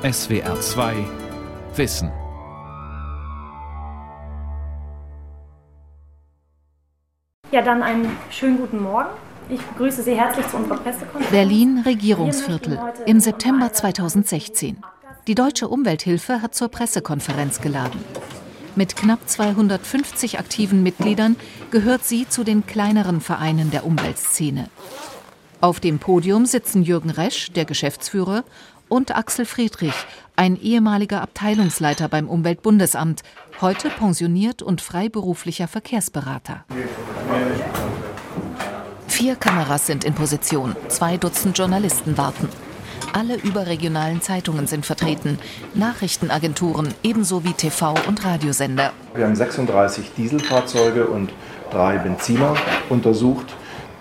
SWR 2 Wissen. Ja, dann einen schönen guten Morgen. Ich begrüße Sie herzlich zu unserer Pressekonferenz. Berlin Regierungsviertel im September 2016. Die Deutsche Umwelthilfe hat zur Pressekonferenz geladen. Mit knapp 250 aktiven Mitgliedern gehört sie zu den kleineren Vereinen der Umweltszene. Auf dem Podium sitzen Jürgen Resch, der Geschäftsführer, und Axel Friedrich, ein ehemaliger Abteilungsleiter beim Umweltbundesamt, heute pensioniert und freiberuflicher Verkehrsberater. Vier Kameras sind in Position, zwei Dutzend Journalisten warten. Alle überregionalen Zeitungen sind vertreten, Nachrichtenagenturen ebenso wie TV- und Radiosender. Wir haben 36 Dieselfahrzeuge und drei Benziner untersucht.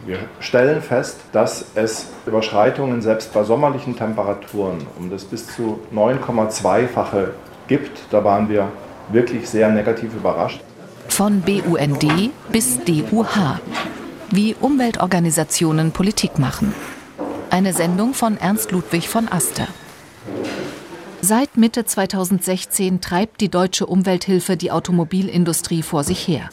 Wir stellen fest, dass es Überschreitungen selbst bei sommerlichen Temperaturen um das bis zu 9,2-fache gibt. Da waren wir wirklich sehr negativ überrascht. Von BUND bis DUH. Wie Umweltorganisationen Politik machen. Eine Sendung von Ernst Ludwig von Aster. Seit Mitte 2016 treibt die deutsche Umwelthilfe die Automobilindustrie vor sich her.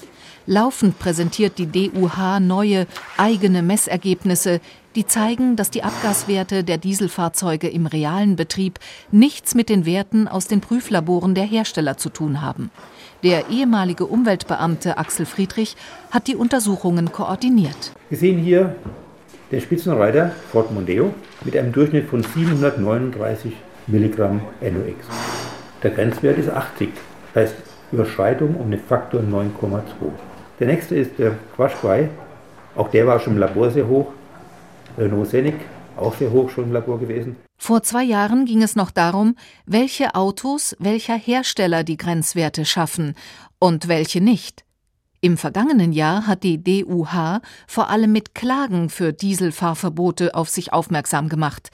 Laufend präsentiert die DUH neue, eigene Messergebnisse, die zeigen, dass die Abgaswerte der Dieselfahrzeuge im realen Betrieb nichts mit den Werten aus den Prüflaboren der Hersteller zu tun haben. Der ehemalige Umweltbeamte Axel Friedrich hat die Untersuchungen koordiniert. Wir sehen hier den Spitzenreiter Ford Mondeo mit einem Durchschnitt von 739 Milligramm NOx. Der Grenzwert ist 80, heißt Überschreitung um den Faktor 9,2. Der nächste ist der Quashquai. Auch der war schon im Labor sehr hoch. Renault auch sehr hoch schon im Labor gewesen. Vor zwei Jahren ging es noch darum, welche Autos welcher Hersteller die Grenzwerte schaffen und welche nicht. Im vergangenen Jahr hat die DUH vor allem mit Klagen für Dieselfahrverbote auf sich aufmerksam gemacht.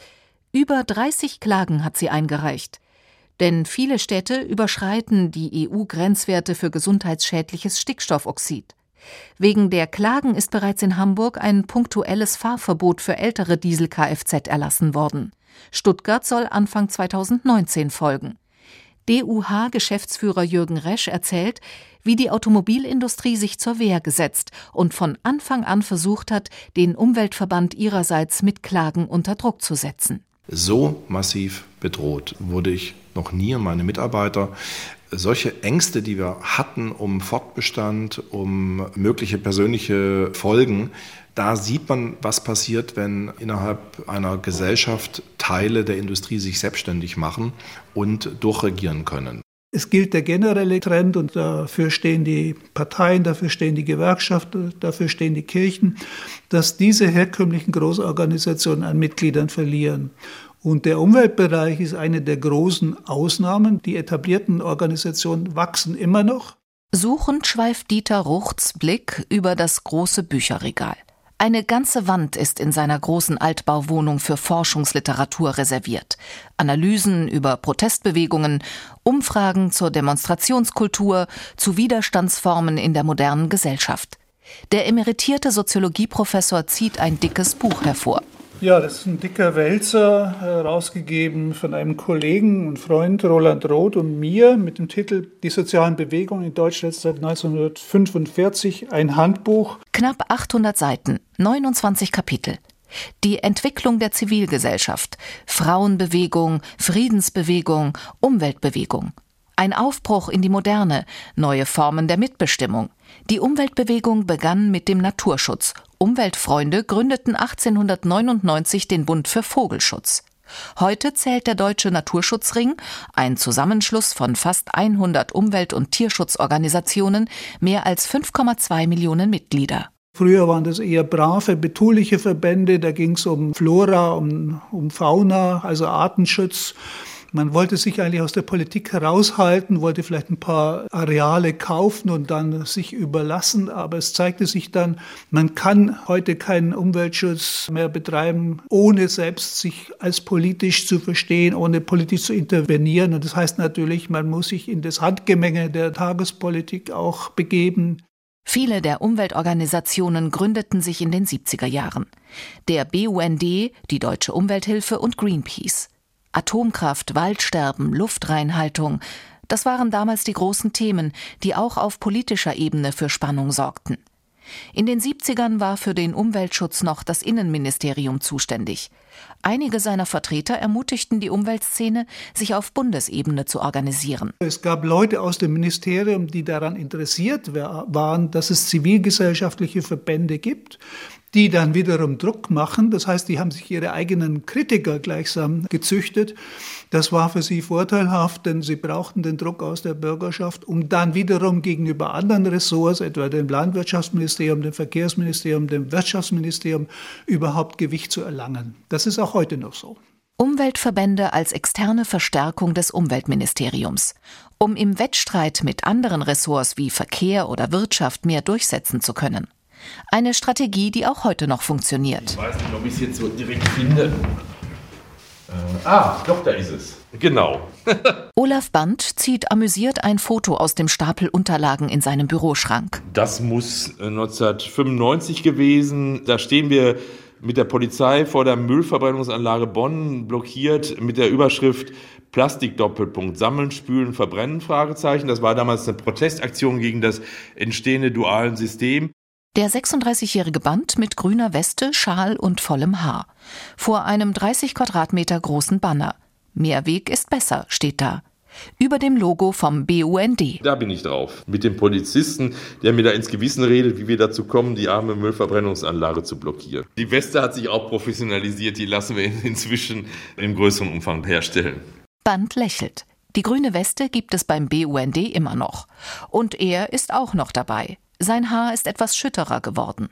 Über 30 Klagen hat sie eingereicht. Denn viele Städte überschreiten die EU-Grenzwerte für gesundheitsschädliches Stickstoffoxid. Wegen der Klagen ist bereits in Hamburg ein punktuelles Fahrverbot für ältere Diesel-Kfz erlassen worden. Stuttgart soll Anfang 2019 folgen. DUH-Geschäftsführer Jürgen Resch erzählt, wie die Automobilindustrie sich zur Wehr gesetzt und von Anfang an versucht hat, den Umweltverband ihrerseits mit Klagen unter Druck zu setzen. So massiv bedroht wurde ich noch nie und meine Mitarbeiter. Solche Ängste, die wir hatten um Fortbestand, um mögliche persönliche Folgen, da sieht man, was passiert, wenn innerhalb einer Gesellschaft Teile der Industrie sich selbstständig machen und durchregieren können. Es gilt der generelle Trend und dafür stehen die Parteien, dafür stehen die Gewerkschaften, dafür stehen die Kirchen, dass diese herkömmlichen Großorganisationen an Mitgliedern verlieren. Und der Umweltbereich ist eine der großen Ausnahmen. Die etablierten Organisationen wachsen immer noch. Suchend schweift Dieter Ruchts Blick über das große Bücherregal. Eine ganze Wand ist in seiner großen Altbauwohnung für Forschungsliteratur reserviert. Analysen über Protestbewegungen, Umfragen zur Demonstrationskultur, zu Widerstandsformen in der modernen Gesellschaft. Der emeritierte Soziologieprofessor zieht ein dickes Buch hervor. Ja, das ist ein dicker Wälzer, herausgegeben von einem Kollegen und Freund Roland Roth und mir mit dem Titel Die sozialen Bewegungen in Deutschland seit 1945, ein Handbuch. Knapp 800 Seiten, 29 Kapitel. Die Entwicklung der Zivilgesellschaft, Frauenbewegung, Friedensbewegung, Umweltbewegung. Ein Aufbruch in die Moderne, neue Formen der Mitbestimmung. Die Umweltbewegung begann mit dem Naturschutz Umweltfreunde gründeten 1899 den Bund für Vogelschutz. Heute zählt der Deutsche Naturschutzring, ein Zusammenschluss von fast 100 Umwelt- und Tierschutzorganisationen, mehr als 5,2 Millionen Mitglieder. Früher waren das eher brave, betuliche Verbände, da ging es um Flora, um, um Fauna, also Artenschutz. Man wollte sich eigentlich aus der Politik heraushalten, wollte vielleicht ein paar Areale kaufen und dann sich überlassen. Aber es zeigte sich dann, man kann heute keinen Umweltschutz mehr betreiben, ohne selbst sich als politisch zu verstehen, ohne politisch zu intervenieren. Und das heißt natürlich, man muss sich in das Handgemenge der Tagespolitik auch begeben. Viele der Umweltorganisationen gründeten sich in den 70er Jahren. Der BUND, die Deutsche Umwelthilfe und Greenpeace. Atomkraft, Waldsterben, Luftreinhaltung, das waren damals die großen Themen, die auch auf politischer Ebene für Spannung sorgten. In den 70ern war für den Umweltschutz noch das Innenministerium zuständig. Einige seiner Vertreter ermutigten die Umweltszene, sich auf Bundesebene zu organisieren. Es gab Leute aus dem Ministerium, die daran interessiert waren, dass es zivilgesellschaftliche Verbände gibt, die dann wiederum Druck machen. Das heißt, die haben sich ihre eigenen Kritiker gleichsam gezüchtet. Das war für sie vorteilhaft, denn sie brauchten den Druck aus der Bürgerschaft, um dann wiederum gegenüber anderen Ressorts, etwa dem Landwirtschaftsministerium, dem Verkehrsministerium, dem Wirtschaftsministerium, überhaupt Gewicht zu erlangen. Das ist auch heute noch so. Umweltverbände als externe Verstärkung des Umweltministeriums. Um im Wettstreit mit anderen Ressorts wie Verkehr oder Wirtschaft mehr durchsetzen zu können. Eine Strategie, die auch heute noch funktioniert. Ich weiß nicht, ob ich es jetzt so direkt finde. Äh, ah, doch, da ist es. Genau. Olaf Band zieht amüsiert ein Foto aus dem Stapel Unterlagen in seinem Büroschrank. Das muss 1995 äh, gewesen. Da stehen wir mit der Polizei vor der Müllverbrennungsanlage Bonn blockiert mit der Überschrift Plastik Doppelpunkt sammeln, spülen, verbrennen Fragezeichen. Das war damals eine Protestaktion gegen das entstehende dualen System. Der 36-jährige Band mit grüner Weste, Schal und vollem Haar. Vor einem 30 Quadratmeter großen Banner. Mehrweg ist besser, steht da. Über dem Logo vom BUND. Da bin ich drauf. Mit dem Polizisten, der mir da ins Gewissen redet, wie wir dazu kommen, die arme Müllverbrennungsanlage zu blockieren. Die Weste hat sich auch professionalisiert, die lassen wir inzwischen im größeren Umfang herstellen. Band lächelt. Die grüne Weste gibt es beim BUND immer noch. Und er ist auch noch dabei. Sein Haar ist etwas schütterer geworden.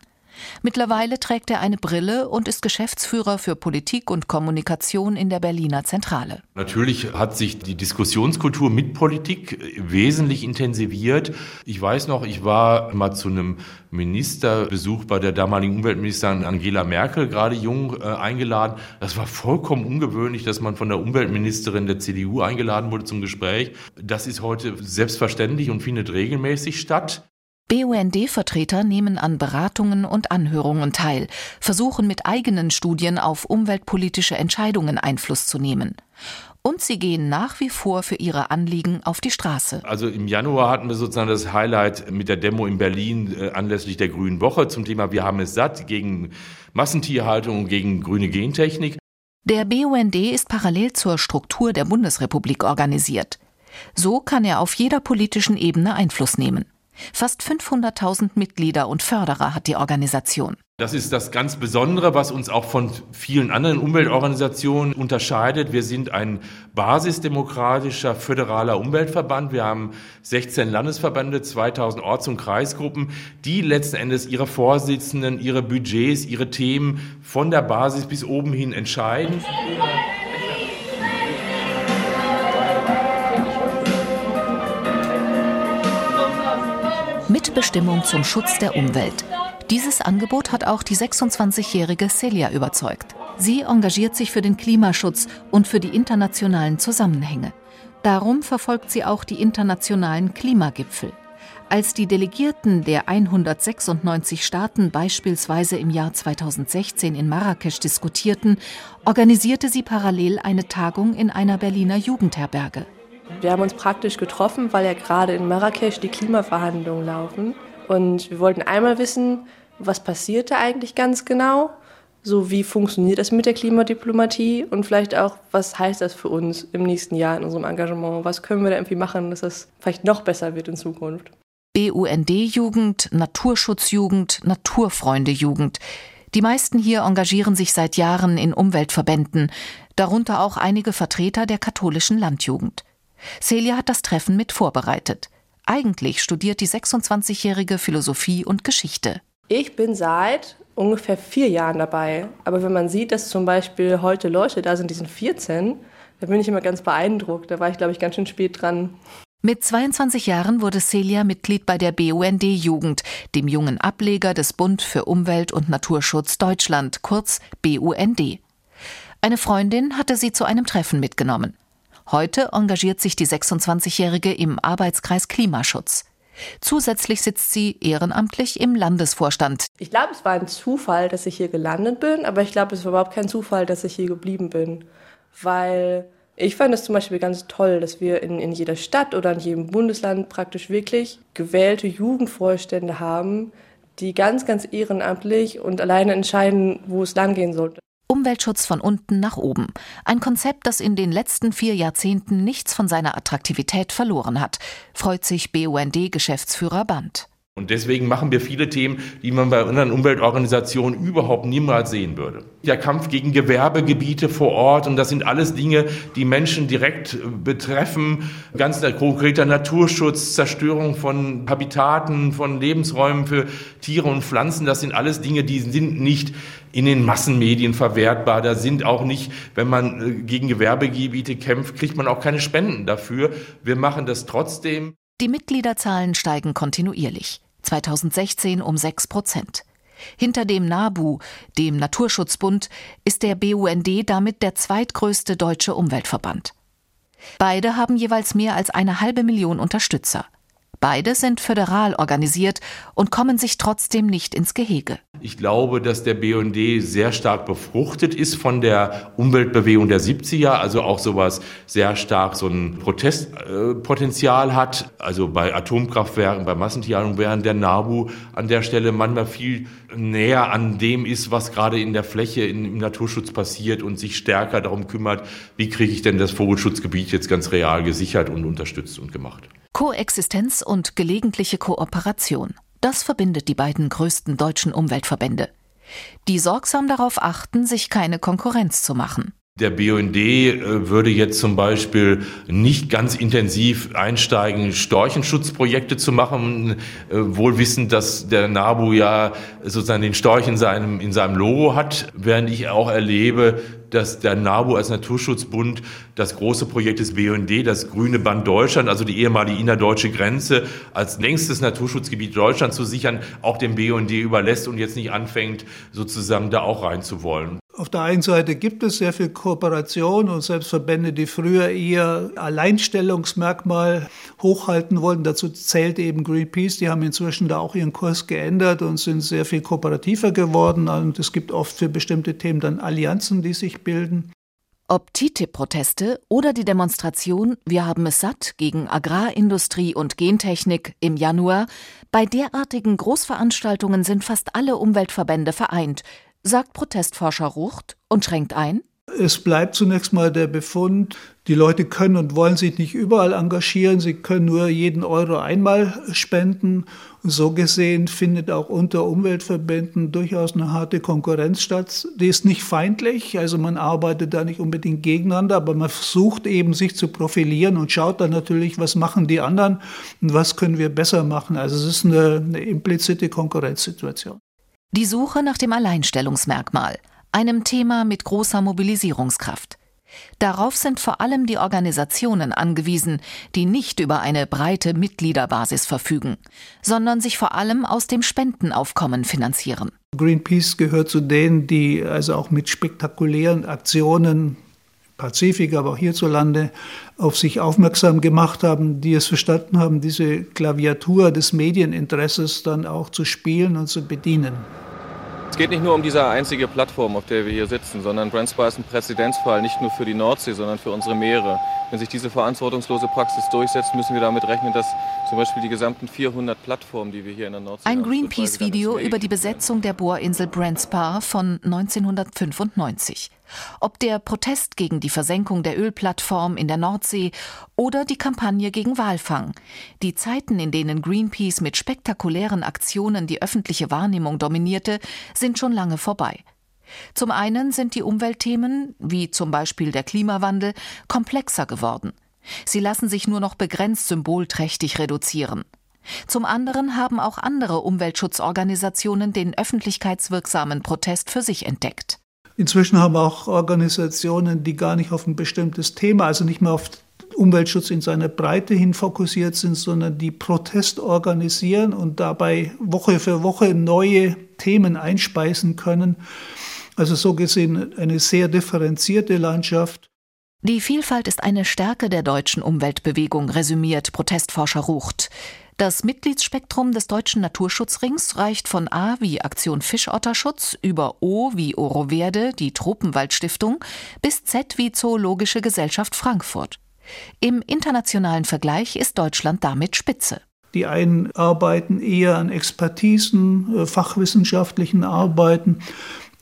Mittlerweile trägt er eine Brille und ist Geschäftsführer für Politik und Kommunikation in der Berliner Zentrale. Natürlich hat sich die Diskussionskultur mit Politik wesentlich intensiviert. Ich weiß noch, ich war mal zu einem Ministerbesuch bei der damaligen Umweltministerin Angela Merkel, gerade jung, äh, eingeladen. Das war vollkommen ungewöhnlich, dass man von der Umweltministerin der CDU eingeladen wurde zum Gespräch. Das ist heute selbstverständlich und findet regelmäßig statt. BUND-Vertreter nehmen an Beratungen und Anhörungen teil, versuchen mit eigenen Studien auf umweltpolitische Entscheidungen Einfluss zu nehmen. Und sie gehen nach wie vor für ihre Anliegen auf die Straße. Also im Januar hatten wir sozusagen das Highlight mit der Demo in Berlin äh, anlässlich der Grünen Woche zum Thema Wir haben es satt gegen Massentierhaltung und gegen grüne Gentechnik. Der BUND ist parallel zur Struktur der Bundesrepublik organisiert. So kann er auf jeder politischen Ebene Einfluss nehmen. Fast 500.000 Mitglieder und Förderer hat die Organisation. Das ist das ganz Besondere, was uns auch von vielen anderen Umweltorganisationen unterscheidet. Wir sind ein basisdemokratischer föderaler Umweltverband. Wir haben 16 Landesverbände, 2000 Orts- und Kreisgruppen, die letzten Endes ihre Vorsitzenden, ihre Budgets, ihre Themen von der Basis bis oben hin entscheiden. Mitbestimmung zum Schutz der Umwelt. Dieses Angebot hat auch die 26-jährige Celia überzeugt. Sie engagiert sich für den Klimaschutz und für die internationalen Zusammenhänge. Darum verfolgt sie auch die internationalen Klimagipfel. Als die Delegierten der 196 Staaten beispielsweise im Jahr 2016 in Marrakesch diskutierten, organisierte sie parallel eine Tagung in einer Berliner Jugendherberge. Wir haben uns praktisch getroffen, weil ja gerade in Marrakesch die Klimaverhandlungen laufen. Und wir wollten einmal wissen, was passiert da eigentlich ganz genau? So, wie funktioniert das mit der Klimadiplomatie? Und vielleicht auch, was heißt das für uns im nächsten Jahr in unserem Engagement? Was können wir da irgendwie machen, dass das vielleicht noch besser wird in Zukunft? BUND-Jugend, Naturschutzjugend, Naturfreunde-Jugend. Die meisten hier engagieren sich seit Jahren in Umweltverbänden, darunter auch einige Vertreter der katholischen Landjugend. Celia hat das Treffen mit vorbereitet. Eigentlich studiert die 26-jährige Philosophie und Geschichte. Ich bin seit ungefähr vier Jahren dabei. Aber wenn man sieht, dass zum Beispiel heute Leute da sind, die sind 14, dann bin ich immer ganz beeindruckt. Da war ich, glaube ich, ganz schön spät dran. Mit 22 Jahren wurde Celia Mitglied bei der BUND Jugend, dem jungen Ableger des Bund für Umwelt und Naturschutz Deutschland, kurz BUND. Eine Freundin hatte sie zu einem Treffen mitgenommen. Heute engagiert sich die 26-Jährige im Arbeitskreis Klimaschutz. Zusätzlich sitzt sie ehrenamtlich im Landesvorstand. Ich glaube, es war ein Zufall, dass ich hier gelandet bin, aber ich glaube, es war überhaupt kein Zufall, dass ich hier geblieben bin, weil Ich fand es zum Beispiel ganz toll, dass wir in, in jeder Stadt oder in jedem Bundesland praktisch wirklich gewählte Jugendvorstände haben, die ganz, ganz ehrenamtlich und alleine entscheiden, wo es langgehen sollte. Umweltschutz von unten nach oben. Ein Konzept, das in den letzten vier Jahrzehnten nichts von seiner Attraktivität verloren hat, freut sich BUND-Geschäftsführer Band. Und deswegen machen wir viele Themen, die man bei anderen Umweltorganisationen überhaupt niemals sehen würde. Der Kampf gegen Gewerbegebiete vor Ort, und das sind alles Dinge, die Menschen direkt betreffen. Ganz konkreter Naturschutz, Zerstörung von Habitaten, von Lebensräumen für Tiere und Pflanzen, das sind alles Dinge, die sind nicht in den Massenmedien verwertbar. Da sind auch nicht, wenn man äh, gegen Gewerbegebiete kämpft, kriegt man auch keine Spenden dafür. Wir machen das trotzdem. Die Mitgliederzahlen steigen kontinuierlich. 2016 um 6 Prozent. Hinter dem NABU, dem Naturschutzbund, ist der BUND damit der zweitgrößte deutsche Umweltverband. Beide haben jeweils mehr als eine halbe Million Unterstützer. Beide sind föderal organisiert und kommen sich trotzdem nicht ins Gehege. Ich glaube, dass der BUND sehr stark befruchtet ist von der Umweltbewegung der 70er, also auch sowas sehr stark so ein Protestpotenzial hat. Also bei Atomkraftwerken, bei Massentierhaltung, während der NABU an der Stelle manchmal viel näher an dem ist, was gerade in der Fläche im Naturschutz passiert und sich stärker darum kümmert, wie kriege ich denn das Vogelschutzgebiet jetzt ganz real gesichert und unterstützt und gemacht. Koexistenz und gelegentliche Kooperation. Das verbindet die beiden größten deutschen Umweltverbände, die sorgsam darauf achten, sich keine Konkurrenz zu machen. Der BUND äh, würde jetzt zum Beispiel nicht ganz intensiv einsteigen, Storchenschutzprojekte zu machen, äh, wohl wissend, dass der NABU ja sozusagen den Storch in seinem, in seinem Logo hat, während ich auch erlebe, dass der NABU als Naturschutzbund das große Projekt des BUND, das Grüne Band Deutschland, also die ehemalige innerdeutsche Grenze, als längstes Naturschutzgebiet Deutschlands zu sichern, auch dem BUND überlässt und jetzt nicht anfängt, sozusagen da auch reinzuwollen. Auf der einen Seite gibt es sehr viel Kooperation und selbst Verbände, die früher eher Alleinstellungsmerkmal hochhalten wollten. Dazu zählt eben Greenpeace. Die haben inzwischen da auch ihren Kurs geändert und sind sehr viel kooperativer geworden. Und es gibt oft für bestimmte Themen dann Allianzen, die sich bilden. Ob TTIP-Proteste oder die Demonstration Wir haben es satt gegen Agrarindustrie und Gentechnik im Januar, bei derartigen Großveranstaltungen sind fast alle Umweltverbände vereint, sagt Protestforscher Rucht und schränkt ein. Es bleibt zunächst mal der Befund, die Leute können und wollen sich nicht überall engagieren, sie können nur jeden Euro einmal spenden. So gesehen findet auch unter Umweltverbänden durchaus eine harte Konkurrenz statt. Die ist nicht feindlich, also man arbeitet da nicht unbedingt gegeneinander, aber man versucht eben sich zu profilieren und schaut dann natürlich, was machen die anderen und was können wir besser machen. Also es ist eine, eine implizite Konkurrenzsituation. Die Suche nach dem Alleinstellungsmerkmal, einem Thema mit großer Mobilisierungskraft. Darauf sind vor allem die Organisationen angewiesen, die nicht über eine breite Mitgliederbasis verfügen, sondern sich vor allem aus dem Spendenaufkommen finanzieren. Greenpeace gehört zu denen, die also auch mit spektakulären Aktionen Pazifik, aber auch hierzulande auf sich aufmerksam gemacht haben, die es verstanden haben, diese Klaviatur des Medieninteresses dann auch zu spielen und zu bedienen. Es geht nicht nur um diese einzige Plattform, auf der wir hier sitzen, sondern Brandspire ist ein Präzedenzfall nicht nur für die Nordsee, sondern für unsere Meere. Wenn sich diese verantwortungslose Praxis durchsetzt, müssen wir damit rechnen, dass zum Beispiel die gesamten 400 Plattformen, die wir hier in der Nordsee Ein Greenpeace-Video über die Besetzung der Bohrinsel Brandspar von 1995. Ob der Protest gegen die Versenkung der Ölplattform in der Nordsee oder die Kampagne gegen Walfang. Die Zeiten, in denen Greenpeace mit spektakulären Aktionen die öffentliche Wahrnehmung dominierte, sind schon lange vorbei. Zum einen sind die Umweltthemen, wie zum Beispiel der Klimawandel, komplexer geworden. Sie lassen sich nur noch begrenzt symbolträchtig reduzieren. Zum anderen haben auch andere Umweltschutzorganisationen den öffentlichkeitswirksamen Protest für sich entdeckt. Inzwischen haben auch Organisationen, die gar nicht auf ein bestimmtes Thema, also nicht mehr auf Umweltschutz in seiner Breite hin fokussiert sind, sondern die Protest organisieren und dabei Woche für Woche neue Themen einspeisen können. Also so gesehen eine sehr differenzierte Landschaft. Die Vielfalt ist eine Stärke der deutschen Umweltbewegung, resümiert Protestforscher Rucht. Das Mitgliedsspektrum des Deutschen Naturschutzrings reicht von A wie Aktion Fischotterschutz über O wie Oroverde, die Tropenwaldstiftung, bis Z wie Zoologische Gesellschaft Frankfurt. Im internationalen Vergleich ist Deutschland damit Spitze. Die einen arbeiten eher an Expertisen, äh, fachwissenschaftlichen Arbeiten,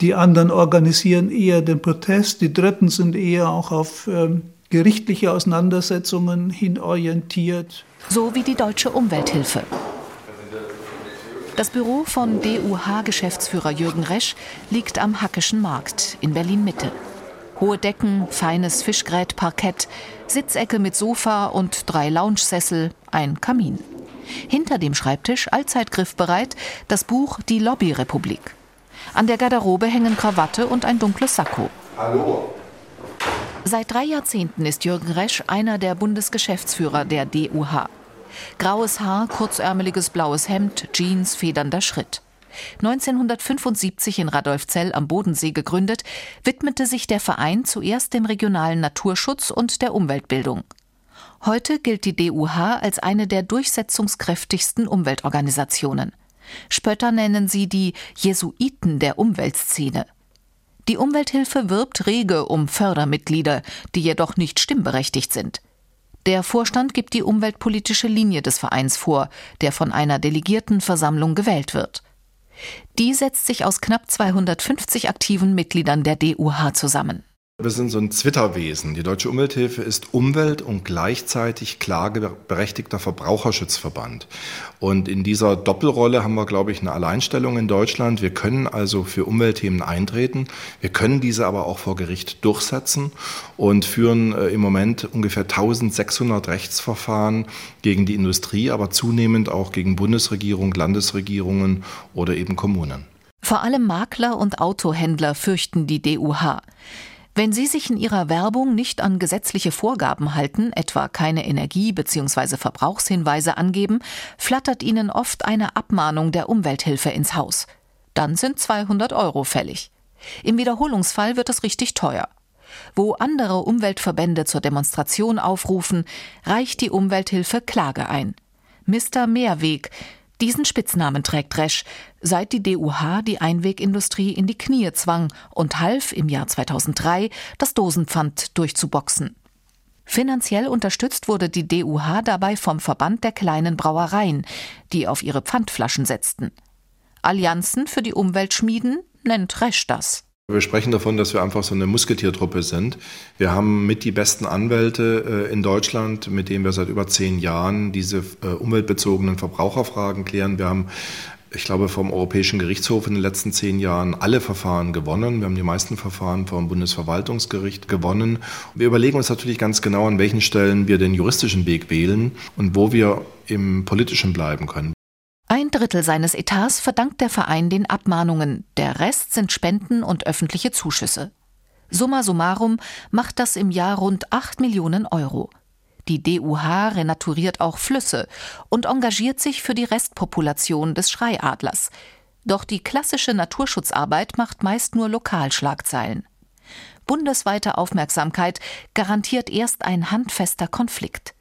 die anderen organisieren eher den Protest, die Dritten sind eher auch auf ähm, gerichtliche Auseinandersetzungen hin orientiert. So wie die Deutsche Umwelthilfe. Das Büro von DUH-Geschäftsführer Jürgen Resch liegt am Hackischen Markt in Berlin-Mitte. Hohe Decken, feines Fischgrätparkett, Sitzecke mit Sofa und drei Loungesessel, ein Kamin. Hinter dem Schreibtisch, allzeit griffbereit, das Buch Die Lobbyrepublik. An der Garderobe hängen Krawatte und ein dunkles Sakko. Hallo. Seit drei Jahrzehnten ist Jürgen Resch einer der Bundesgeschäftsführer der DUH. Graues Haar, kurzärmeliges blaues Hemd, Jeans, federnder Schritt. 1975 in Radolfzell am Bodensee gegründet, widmete sich der Verein zuerst dem regionalen Naturschutz und der Umweltbildung. Heute gilt die DUH als eine der durchsetzungskräftigsten Umweltorganisationen. Spötter nennen sie die Jesuiten der Umweltszene. Die Umwelthilfe wirbt rege um Fördermitglieder, die jedoch nicht stimmberechtigt sind. Der Vorstand gibt die umweltpolitische Linie des Vereins vor, der von einer Delegiertenversammlung gewählt wird. Die setzt sich aus knapp 250 aktiven Mitgliedern der DUH zusammen. Wir sind so ein Zwitterwesen. Die Deutsche Umwelthilfe ist Umwelt- und gleichzeitig klageberechtigter Verbraucherschutzverband. Und in dieser Doppelrolle haben wir, glaube ich, eine Alleinstellung in Deutschland. Wir können also für Umweltthemen eintreten. Wir können diese aber auch vor Gericht durchsetzen und führen äh, im Moment ungefähr 1600 Rechtsverfahren gegen die Industrie, aber zunehmend auch gegen Bundesregierung, Landesregierungen oder eben Kommunen. Vor allem Makler und Autohändler fürchten die DUH. Wenn Sie sich in Ihrer Werbung nicht an gesetzliche Vorgaben halten, etwa keine Energie- bzw. Verbrauchshinweise angeben, flattert Ihnen oft eine Abmahnung der Umwelthilfe ins Haus. Dann sind 200 Euro fällig. Im Wiederholungsfall wird es richtig teuer. Wo andere Umweltverbände zur Demonstration aufrufen, reicht die Umwelthilfe Klage ein. Mr. Mehrweg diesen Spitznamen trägt Resch, seit die DUH die Einwegindustrie in die Knie zwang und half im Jahr 2003, das Dosenpfand durchzuboxen. Finanziell unterstützt wurde die DUH dabei vom Verband der kleinen Brauereien, die auf ihre Pfandflaschen setzten. Allianzen für die Umweltschmieden nennt Resch das. Wir sprechen davon, dass wir einfach so eine Musketiertruppe sind. Wir haben mit die besten Anwälte äh, in Deutschland, mit denen wir seit über zehn Jahren diese äh, umweltbezogenen Verbraucherfragen klären. Wir haben ich glaube, vom Europäischen Gerichtshof in den letzten zehn Jahren alle Verfahren gewonnen. Wir haben die meisten Verfahren vom Bundesverwaltungsgericht gewonnen. Wir überlegen uns natürlich ganz genau, an welchen Stellen wir den juristischen Weg wählen und wo wir im politischen bleiben können. Ein Drittel seines Etats verdankt der Verein den Abmahnungen, der Rest sind Spenden und öffentliche Zuschüsse. Summa summarum macht das im Jahr rund 8 Millionen Euro. Die DUH renaturiert auch Flüsse und engagiert sich für die Restpopulation des Schreiadlers. Doch die klassische Naturschutzarbeit macht meist nur Lokalschlagzeilen. Bundesweite Aufmerksamkeit garantiert erst ein handfester Konflikt.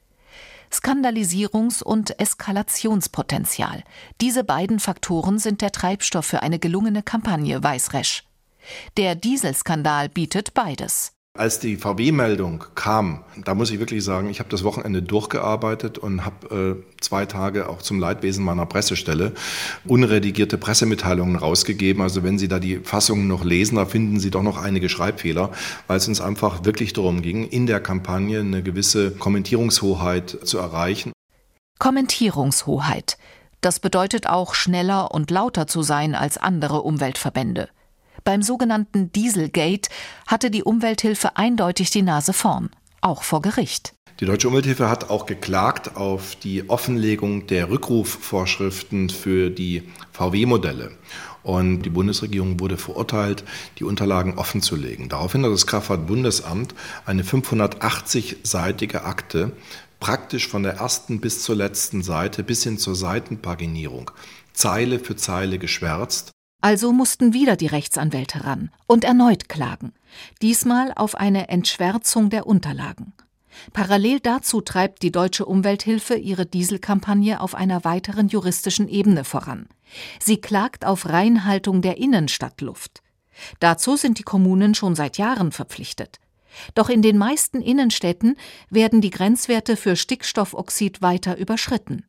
Skandalisierungs- und Eskalationspotenzial. Diese beiden Faktoren sind der Treibstoff für eine gelungene Kampagne, weiß Resch. Der Dieselskandal bietet beides. Als die VW-Meldung kam, da muss ich wirklich sagen, ich habe das Wochenende durchgearbeitet und habe äh, zwei Tage auch zum Leidwesen meiner Pressestelle unredigierte Pressemitteilungen rausgegeben. Also wenn Sie da die Fassungen noch lesen, da finden Sie doch noch einige Schreibfehler, weil es uns einfach wirklich darum ging, in der Kampagne eine gewisse Kommentierungshoheit zu erreichen. Kommentierungshoheit. Das bedeutet auch schneller und lauter zu sein als andere Umweltverbände. Beim sogenannten Dieselgate hatte die Umwelthilfe eindeutig die Nase vorn, auch vor Gericht. Die Deutsche Umwelthilfe hat auch geklagt auf die Offenlegung der Rückrufvorschriften für die VW-Modelle. Und die Bundesregierung wurde verurteilt, die Unterlagen offenzulegen. Daraufhin hat das Kraftfahrtbundesamt eine 580-seitige Akte praktisch von der ersten bis zur letzten Seite bis hin zur Seitenpaginierung Zeile für Zeile geschwärzt Also mussten wieder die Rechtsanwälte ran und erneut klagen, diesmal auf eine Entschwärzung der Unterlagen. Parallel dazu treibt die Deutsche Umwelthilfe ihre Dieselkampagne auf einer weiteren juristischen Ebene voran. Sie klagt auf Reinhaltung der Innenstadtluft. Dazu sind die Kommunen schon seit Jahren verpflichtet. Doch in den meisten Innenstädten werden die Grenzwerte für Stickstoffoxid weiter überschritten.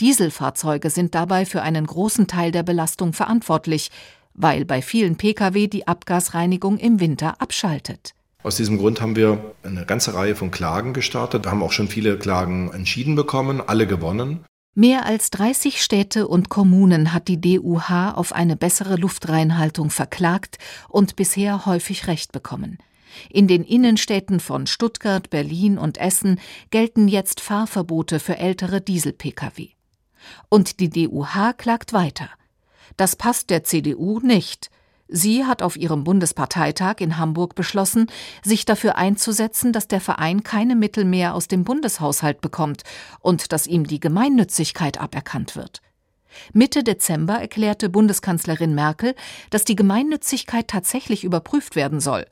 Dieselfahrzeuge sind dabei für einen großen Teil der Belastung verantwortlich, weil bei vielen Pkw die Abgasreinigung im Winter abschaltet. Aus diesem Grund haben wir eine ganze Reihe von Klagen gestartet. Wir haben auch schon viele Klagen entschieden bekommen, alle gewonnen. Mehr als 30 Städte und Kommunen hat die DUH auf eine bessere Luftreinhaltung verklagt und bisher häufig Recht bekommen. In den Innenstädten von Stuttgart, Berlin und Essen gelten jetzt Fahrverbote für ältere Diesel-Pkw. Und die DUH klagt weiter. Das passt der CDU nicht. Sie hat auf ihrem Bundesparteitag in Hamburg beschlossen, sich dafür einzusetzen, dass der Verein keine Mittel mehr aus dem Bundeshaushalt bekommt und dass ihm die Gemeinnützigkeit aberkannt wird. Mitte Dezember erklärte Bundeskanzlerin Merkel, dass die Gemeinnützigkeit tatsächlich überprüft werden soll.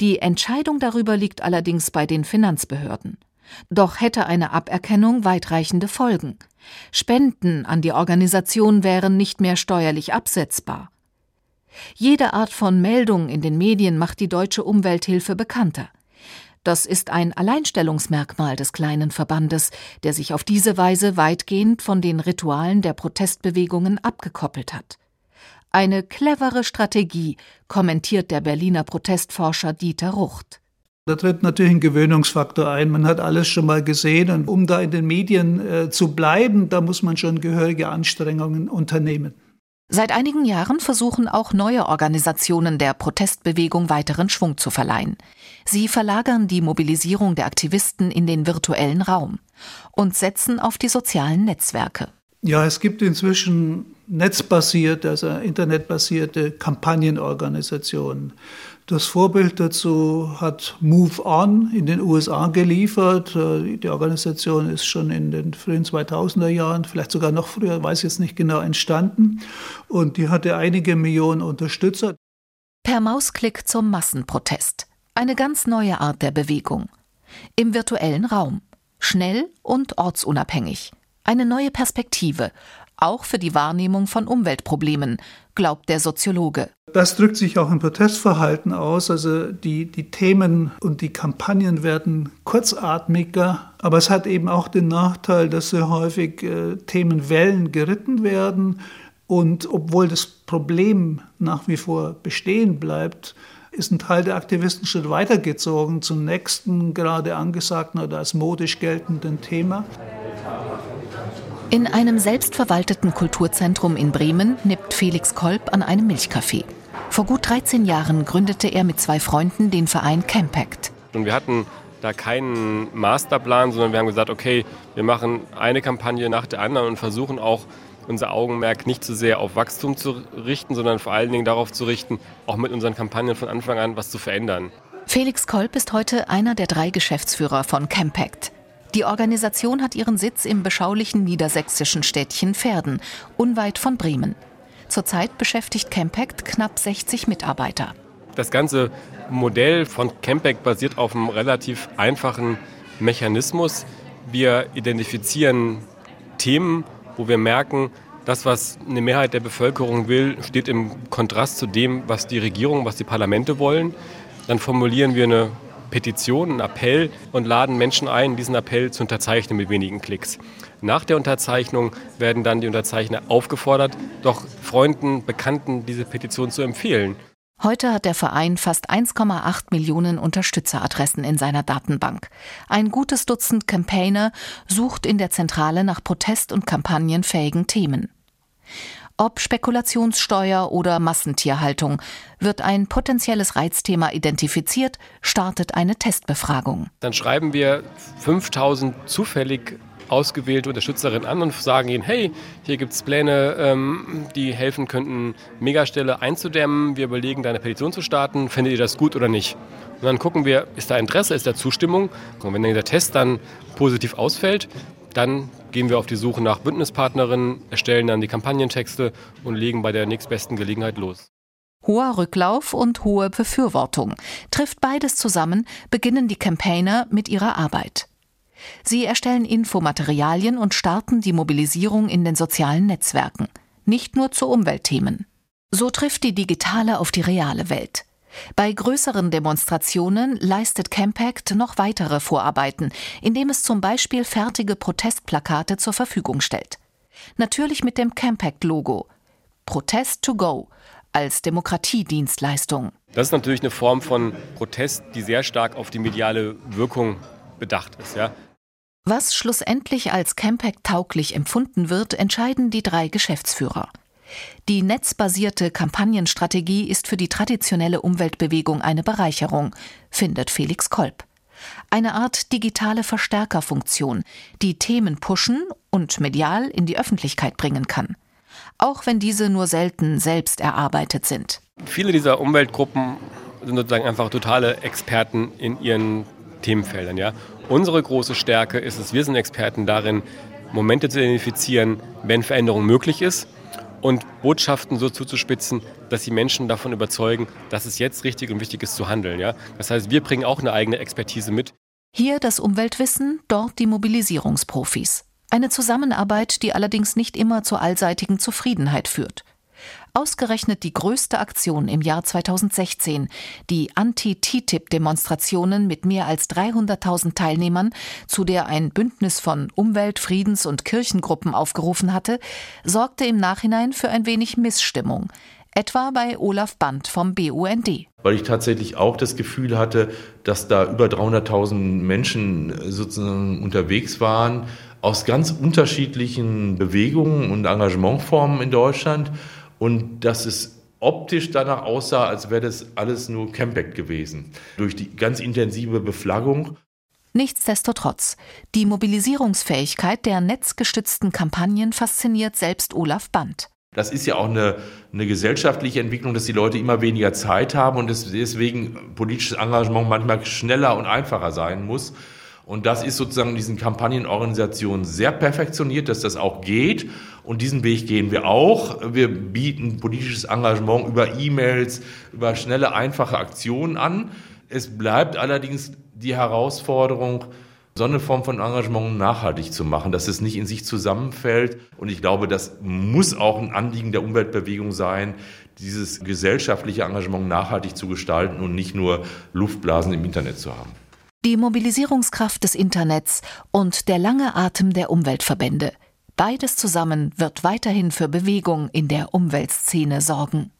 Die Entscheidung darüber liegt allerdings bei den Finanzbehörden. Doch hätte eine Aberkennung weitreichende Folgen. Spenden an die Organisation wären nicht mehr steuerlich absetzbar. Jede Art von Meldung in den Medien macht die deutsche Umwelthilfe bekannter. Das ist ein Alleinstellungsmerkmal des kleinen Verbandes, der sich auf diese Weise weitgehend von den Ritualen der Protestbewegungen abgekoppelt hat. Eine clevere Strategie, kommentiert der Berliner Protestforscher Dieter Rucht. Da tritt natürlich ein Gewöhnungsfaktor ein. Man hat alles schon mal gesehen und um da in den Medien äh, zu bleiben, da muss man schon gehörige Anstrengungen unternehmen. Seit einigen Jahren versuchen auch neue Organisationen der Protestbewegung weiteren Schwung zu verleihen. Sie verlagern die Mobilisierung der Aktivisten in den virtuellen Raum und setzen auf die sozialen Netzwerke. Ja, es gibt inzwischen netzbasierte, also internetbasierte Kampagnenorganisationen. Das Vorbild dazu hat Move On in den USA geliefert. Die Organisation ist schon in den frühen 2000er Jahren, vielleicht sogar noch früher, weiß jetzt nicht genau, entstanden. Und die hatte einige Millionen Unterstützer. Per Mausklick zum Massenprotest. Eine ganz neue Art der Bewegung. Im virtuellen Raum. Schnell und ortsunabhängig. Eine neue Perspektive, auch für die Wahrnehmung von Umweltproblemen, glaubt der Soziologe. Das drückt sich auch im Protestverhalten aus. Also die, die Themen und die Kampagnen werden kurzatmiger, aber es hat eben auch den Nachteil, dass sehr häufig äh, Themenwellen geritten werden. Und obwohl das Problem nach wie vor bestehen bleibt, ist ein Teil der Aktivisten schon weitergezogen zum nächsten gerade angesagten oder als modisch geltenden Thema. In einem selbstverwalteten Kulturzentrum in Bremen nippt Felix Kolb an einem Milchkaffee. Vor gut 13 Jahren gründete er mit zwei Freunden den Verein Campact. Und wir hatten da keinen Masterplan, sondern wir haben gesagt, okay, wir machen eine Kampagne nach der anderen und versuchen auch unser Augenmerk nicht zu sehr auf Wachstum zu richten, sondern vor allen Dingen darauf zu richten, auch mit unseren Kampagnen von Anfang an was zu verändern. Felix Kolb ist heute einer der drei Geschäftsführer von Campact. Die Organisation hat ihren Sitz im beschaulichen niedersächsischen Städtchen Verden, unweit von Bremen. Zurzeit beschäftigt Campact knapp 60 Mitarbeiter. Das ganze Modell von Campact basiert auf einem relativ einfachen Mechanismus. Wir identifizieren Themen, wo wir merken, das, was eine Mehrheit der Bevölkerung will, steht im Kontrast zu dem, was die Regierung, was die Parlamente wollen. Dann formulieren wir eine Petition, einen Appell und laden Menschen ein, diesen Appell zu unterzeichnen mit wenigen Klicks. Nach der Unterzeichnung werden dann die Unterzeichner aufgefordert, doch Freunden, Bekannten diese Petition zu empfehlen. Heute hat der Verein fast 1,8 Millionen Unterstützeradressen in seiner Datenbank. Ein gutes Dutzend Campaigner sucht in der Zentrale nach protest- und kampagnenfähigen Themen. Ob Spekulationssteuer oder Massentierhaltung, wird ein potenzielles Reizthema identifiziert, startet eine Testbefragung. Dann schreiben wir 5000 zufällig ausgewählte Unterstützerinnen an und sagen ihnen, hey, hier gibt es Pläne, ähm, die helfen könnten, Megastelle einzudämmen. Wir überlegen, da eine Petition zu starten. Findet ihr das gut oder nicht? Und dann gucken wir, ist da Interesse, ist da Zustimmung? Und wenn dieser Test dann positiv ausfällt, Dann gehen wir auf die Suche nach Bündnispartnerinnen, erstellen dann die Kampagnentexte und legen bei der nächstbesten Gelegenheit los. Hoher Rücklauf und hohe Befürwortung. Trifft beides zusammen, beginnen die Campaigner mit ihrer Arbeit. Sie erstellen Infomaterialien und starten die Mobilisierung in den sozialen Netzwerken, nicht nur zu Umweltthemen. So trifft die digitale auf die reale Welt. Bei größeren Demonstrationen leistet Campact noch weitere Vorarbeiten, indem es zum Beispiel fertige Protestplakate zur Verfügung stellt. Natürlich mit dem Campact-Logo. Protest to go als Demokratiedienstleistung. Das ist natürlich eine Form von Protest, die sehr stark auf die mediale Wirkung bedacht ist. Ja? Was schlussendlich als Campact tauglich empfunden wird, entscheiden die drei Geschäftsführer. Die netzbasierte Kampagnenstrategie ist für die traditionelle Umweltbewegung eine Bereicherung, findet Felix Kolb. Eine Art digitale Verstärkerfunktion, die Themen pushen und medial in die Öffentlichkeit bringen kann. Auch wenn diese nur selten selbst erarbeitet sind. Viele dieser Umweltgruppen sind sozusagen einfach totale Experten in ihren Themenfeldern. Ja? Unsere große Stärke ist es, wir sind Experten darin, Momente zu identifizieren, wenn Veränderung möglich ist und Botschaften so zuzuspitzen, dass die Menschen davon überzeugen, dass es jetzt richtig und wichtig ist zu handeln. Ja? Das heißt, wir bringen auch eine eigene Expertise mit. Hier das Umweltwissen, dort die Mobilisierungsprofis. Eine Zusammenarbeit, die allerdings nicht immer zur allseitigen Zufriedenheit führt. Ausgerechnet die größte Aktion im Jahr 2016, die Anti-TTIP-Demonstrationen mit mehr als 300.000 Teilnehmern, zu der ein Bündnis von Umwelt-, Friedens- und Kirchengruppen aufgerufen hatte, sorgte im Nachhinein für ein wenig Missstimmung. Etwa bei Olaf Band vom BUND. Weil ich tatsächlich auch das Gefühl hatte, dass da über 300.000 Menschen sozusagen unterwegs waren, aus ganz unterschiedlichen Bewegungen und Engagementformen in Deutschland und dass es optisch danach aussah, als wäre das alles nur Campact gewesen. Durch die ganz intensive Beflaggung. Nichtsdestotrotz, die Mobilisierungsfähigkeit der netzgestützten Kampagnen fasziniert selbst Olaf Band. Das ist ja auch eine, eine gesellschaftliche Entwicklung, dass die Leute immer weniger Zeit haben und deswegen politisches Engagement manchmal schneller und einfacher sein muss. Und das ist sozusagen in diesen Kampagnenorganisationen sehr perfektioniert, dass das auch geht. Und diesen Weg gehen wir auch. Wir bieten politisches Engagement über E-Mails, über schnelle, einfache Aktionen an. Es bleibt allerdings die Herausforderung, so eine Form von Engagement nachhaltig zu machen, dass es nicht in sich zusammenfällt. Und ich glaube, das muss auch ein Anliegen der Umweltbewegung sein, dieses gesellschaftliche Engagement nachhaltig zu gestalten und nicht nur Luftblasen im Internet zu haben. Die Mobilisierungskraft des Internets und der lange Atem der Umweltverbände. Beides zusammen wird weiterhin für Bewegung in der Umweltszene sorgen.